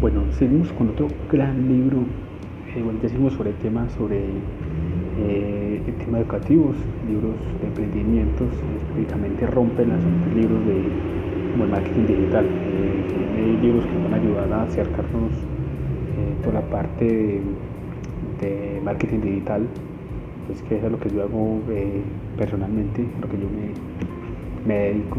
Bueno, seguimos con otro gran libro. Eh, bueno, ya seguimos sobre temas sobre eh, el tema educativos, libros de emprendimientos, específicamente rompen las libros de marketing digital. Eh, libros que van a ayudar a acercarnos eh, toda la parte de, marketing digital, es que es lo que yo hago eh, personalmente, lo que yo me, me dedico.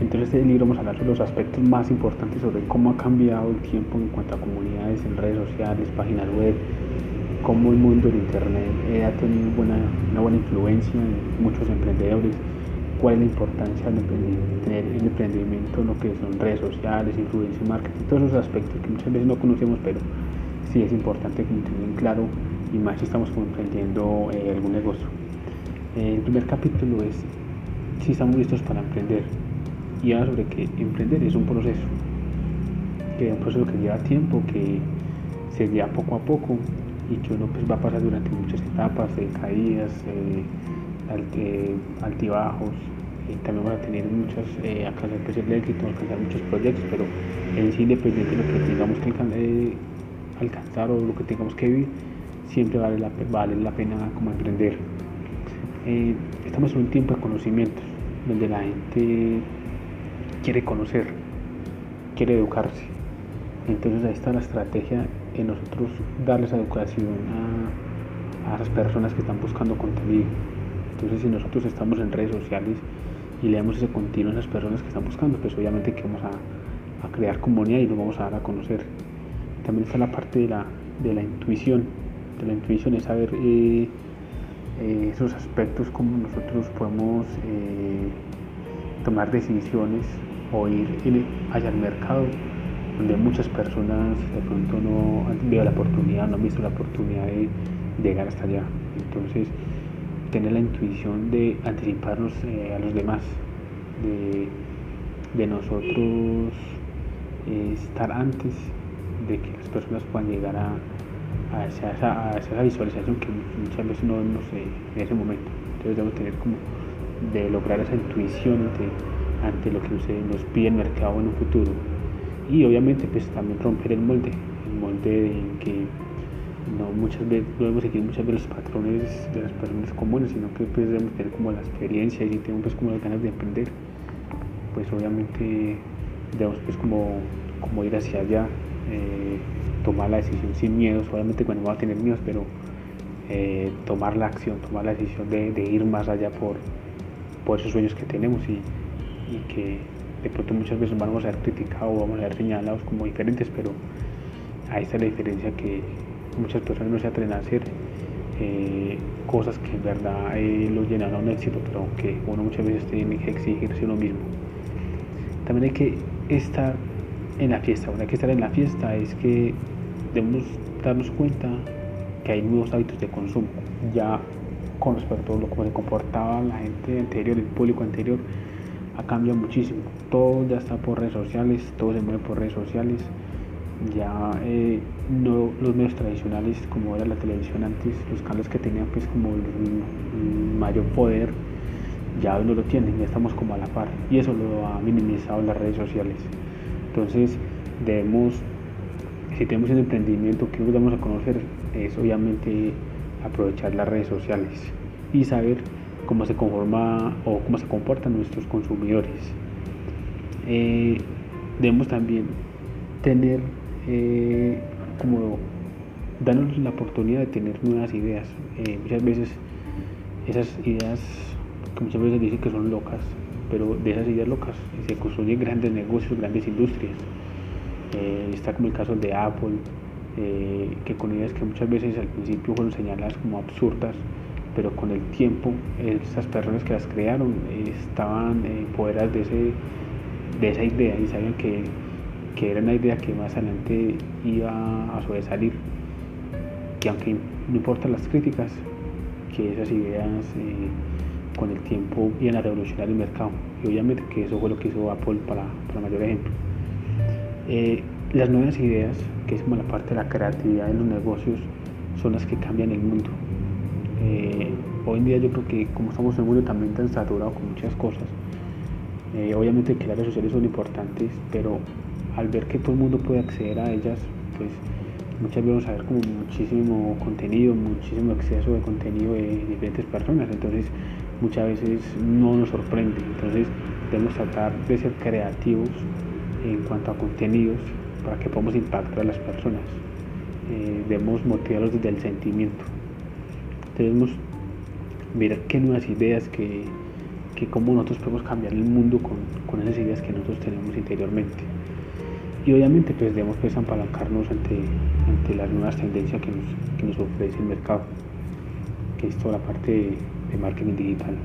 Entonces, en este libro vamos a hablar sobre los aspectos más importantes sobre cómo ha cambiado el tiempo en cuanto a comunidades en redes sociales, páginas web, cómo el mundo del Internet eh, ha tenido una buena influencia en muchos emprendedores, cuál es la importancia de tener el emprendimiento en lo que son redes sociales, influencia, marketing, todos esos aspectos que muchas veces no conocemos, pero sí es importante que tener claro y más si estamos emprendiendo eh, algún negocio. el primer capítulo es si estamos listos para emprender y habla sobre que emprender es un proceso, que es un proceso que lleva tiempo, que se lleva poco a poco y que uno pues, va a pasar durante muchas etapas de caídas, eh, altibajos, y también van a tener muchas, eh, alcanzar pues, el éxito, alcanzar muchos proyectos, pero en sí independiente de lo que tengamos que eh, alcanzar o lo que tengamos que vivir, siempre vale la, vale la pena como emprender. Eh, estamos en un tiempo de conocimientos, donde la gente quiere conocer, quiere educarse. Entonces ahí está la estrategia en nosotros darles educación a, a las personas que están buscando contenido. Entonces si nosotros estamos en redes sociales y leemos ese contenido a esas personas que están buscando, pues obviamente que vamos a, crear comunidad y nos vamos a dar a conocer. También está la parte de la, de la intuición. La intuición es saber eh, eh, esos aspectos, como nosotros podemos eh, tomar decisiones o ir allá al mercado donde muchas personas de pronto no han visto la oportunidad, no han visto la oportunidad de llegar hasta allá. Entonces, tener la intuición de anticiparnos eh, a los demás, de, nosotros eh, estar antes de que las personas puedan llegar a, esa, visualización que muchas veces no vemos en ese momento. Entonces debemos tener como de lograr esa intuición ante, ante lo que nos pide el mercado en un futuro. Y obviamente pues también romper el molde, el molde en que no muchas veces seguir muchas veces los patrones de las personas comunes, sino que pues debemos tener como la experiencia y si tenemos pues como las ganas de emprender, pues obviamente debemos pues como, como ir hacia allá, eh, tomar la decisión sin miedos, obviamente cuando vamos a tener miedos, pero eh, tomar la acción, tomar la decisión de, ir más allá por, por esos sueños que tenemos. Y, y que de pronto muchas veces vamos a ser criticados vamos a ser señalados como diferentes, pero ahí está la diferencia que muchas personas no se atreven a hacer eh, cosas que en verdad eh, lo llenan a un éxito, pero que uno muchas veces tiene que exigirse uno mismo. También hay que estar en la fiesta. Bueno, hay que estar en la fiesta es que debemos darnos cuenta que hay nuevos hábitos de consumo. Ya con respecto a lo cómo se comportaba la gente anterior, el público anterior, ha cambiado muchísimo. Todo ya está por redes sociales, todo se mueve por redes sociales. Ya eh, no los medios tradicionales como era la televisión antes, los canales que tenían pues como el, mayor poder, ya no lo tienen, ya estamos como a la par. Y eso lo ha minimizado las redes sociales. Entonces debemos, si tenemos un emprendimiento que nos vamos a conocer, es obviamente aprovechar las redes sociales y saber cómo se conforma o cómo se comportan nuestros consumidores. Eh, debemos también tener eh, como darnos la oportunidad de tener nuevas ideas. Eh, muchas veces esas ideas que muchas veces dicen que son locas, pero de esas ideas locas se construyen grandes negocios, grandes industrias. está como el caso de Apple, que con ideas que muchas veces al principio fueron señaladas como absurdas, pero con el tiempo esas personas que las crearon estaban empoderadas de, ese, de esa idea y sabían que, que, era una idea que más adelante iba a sobresalir, que aunque no importan las críticas, que esas ideas eh, con el tiempo iban a revolucionar el mercado. Y obviamente que eso fue lo que hizo Apple para, para mayor ejemplo. Eh, las nuevas ideas, que es como la parte de la creatividad de los negocios, son las que cambian el mundo eh, hoy en día yo creo que como estamos en un mundo también tan saturado con muchas cosas, eh, obviamente que las redes sociales son importantes, pero al ver que todo el mundo puede acceder a ellas, pues muchas veces vamos a ver como muchísimo contenido, muchísimo exceso de contenido de diferentes personas, entonces muchas veces no nos sorprende, entonces debemos tratar de ser creativos en cuanto a contenidos para que podamos impactar a las personas, eh, debemos motivarlos desde el sentimiento, debemos mirar qué nuevas ideas, que, que cómo nosotros podemos cambiar el mundo con, con esas ideas que nosotros tenemos interiormente y obviamente pues debemos pues apalancarnos ante, ante las nuevas tendencias que nos, que nos ofrece el mercado, que es toda la parte de marketing digital.